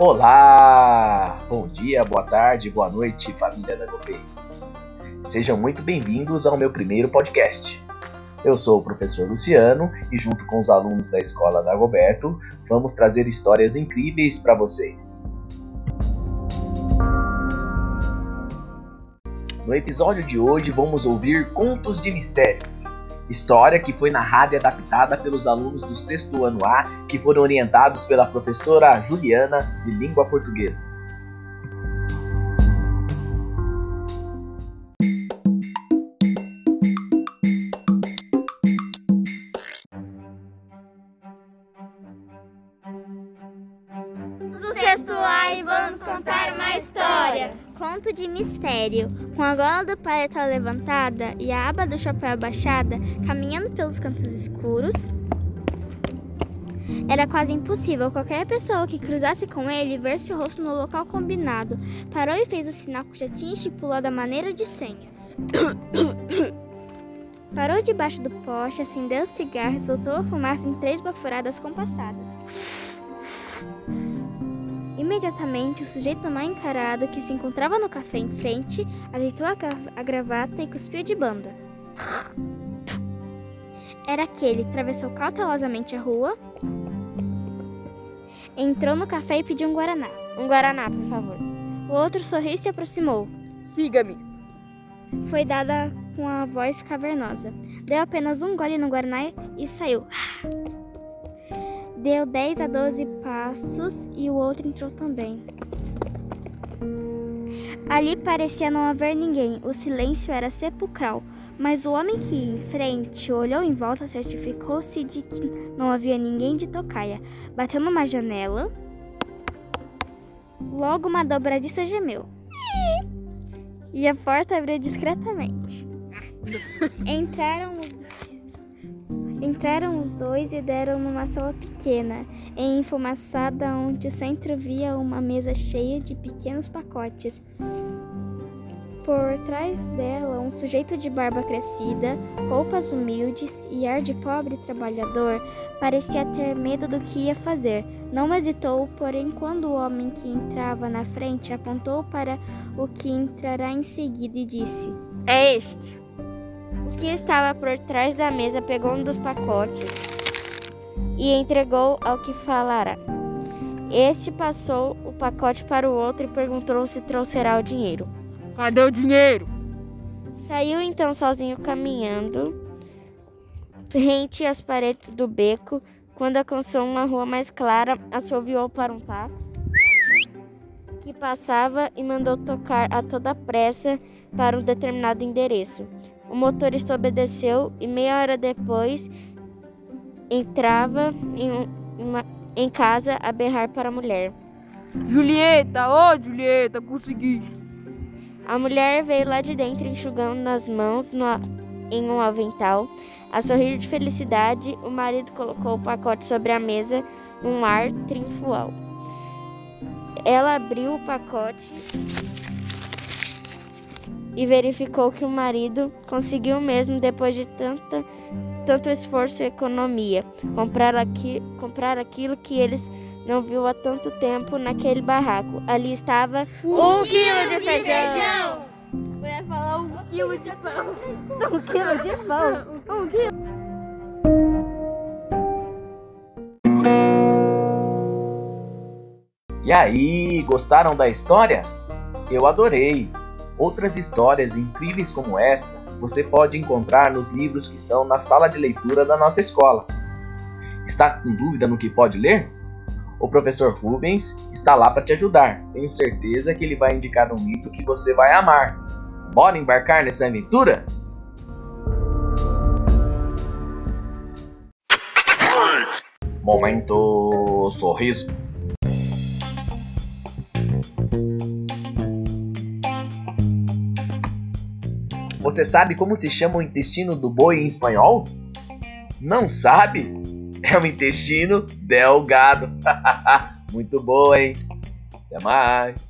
Olá! Bom dia, boa tarde, boa noite, família da Gopei. Sejam muito bem-vindos ao meu primeiro podcast. Eu sou o professor Luciano e, junto com os alunos da escola da Goberto, vamos trazer histórias incríveis para vocês. No episódio de hoje, vamos ouvir Contos de Mistérios. História que foi narrada e adaptada pelos alunos do sexto ano A, que foram orientados pela professora Juliana, de língua portuguesa. do sexto A e vamos contar uma história. Conto de mistério. Com a gola do paleta levantada e a aba do chapéu abaixada, caminhando pelos cantos escuros, era quase impossível qualquer pessoa que cruzasse com ele ver seu rosto no local combinado. Parou e fez o sinal que já tinha estipulado a maneira de senha. Parou debaixo do poste, acendeu o cigarro e soltou a fumaça em três bafuradas compassadas. Imediatamente, o sujeito mal encarado que se encontrava no café em frente ajeitou a, a gravata e cuspiu de banda. Era aquele, atravessou cautelosamente a rua, entrou no café e pediu um guaraná. Um guaraná, por favor. O outro sorriu e se aproximou. Siga-me. Foi dada com a voz cavernosa. Deu apenas um gole no guaraná e saiu. Deu 10 a 12 passos e o outro entrou também. Ali parecia não haver ninguém, o silêncio era sepulcral, mas o homem que ia em frente olhou em volta certificou-se de que não havia ninguém de tocaia. Bateu numa janela. Logo uma dobradiça gemeu. E a porta abriu discretamente. Entraram os Entraram os dois e deram numa sala pequena, enfumaçada, onde o centro via uma mesa cheia de pequenos pacotes. Por trás dela, um sujeito de barba crescida, roupas humildes e ar de pobre trabalhador parecia ter medo do que ia fazer. Não hesitou, porém, quando o homem que entrava na frente apontou para o que entrará em seguida e disse: É este. O que estava por trás da mesa pegou um dos pacotes e entregou ao que falara. Este passou o pacote para o outro e perguntou se trouxerá o dinheiro. Cadê o dinheiro? Saiu então sozinho caminhando rente às paredes do beco. Quando alcançou uma rua mais clara, assoviou para um táxi que passava e mandou tocar a toda pressa para um determinado endereço. O motorista obedeceu e meia hora depois entrava em, um- uma- em casa a berrar para a mulher. Julieta, ô Julieta, consegui. A mulher veio lá de dentro enxugando nas mãos no em um avental. A sorrir de felicidade, o marido colocou o pacote sobre a mesa num ar triunfal. Ela abriu o pacote e verificou que o marido conseguiu mesmo, depois de tanta, tanto esforço e economia, comprar, aqui, comprar aquilo que eles não viu há tanto tempo naquele barraco. Ali estava um, quilo de feijão. Eu ia falar um quilo de pão. Um quilo de pão. Um quilo. E aí, gostaram da história? Eu adorei! Outras histórias incríveis como esta você pode encontrar nos livros que estão na sala de leitura da nossa escola. Está com dúvida no que pode ler? O professor Rubens está lá para te ajudar. Tenho certeza que ele vai indicar um livro que você vai amar. Bora embarcar nessa aventura? Momento sorriso. Você sabe como se chama o intestino do boi em espanhol? Não sabe? É o intestino delgado. Muito boa, hein? Até mais.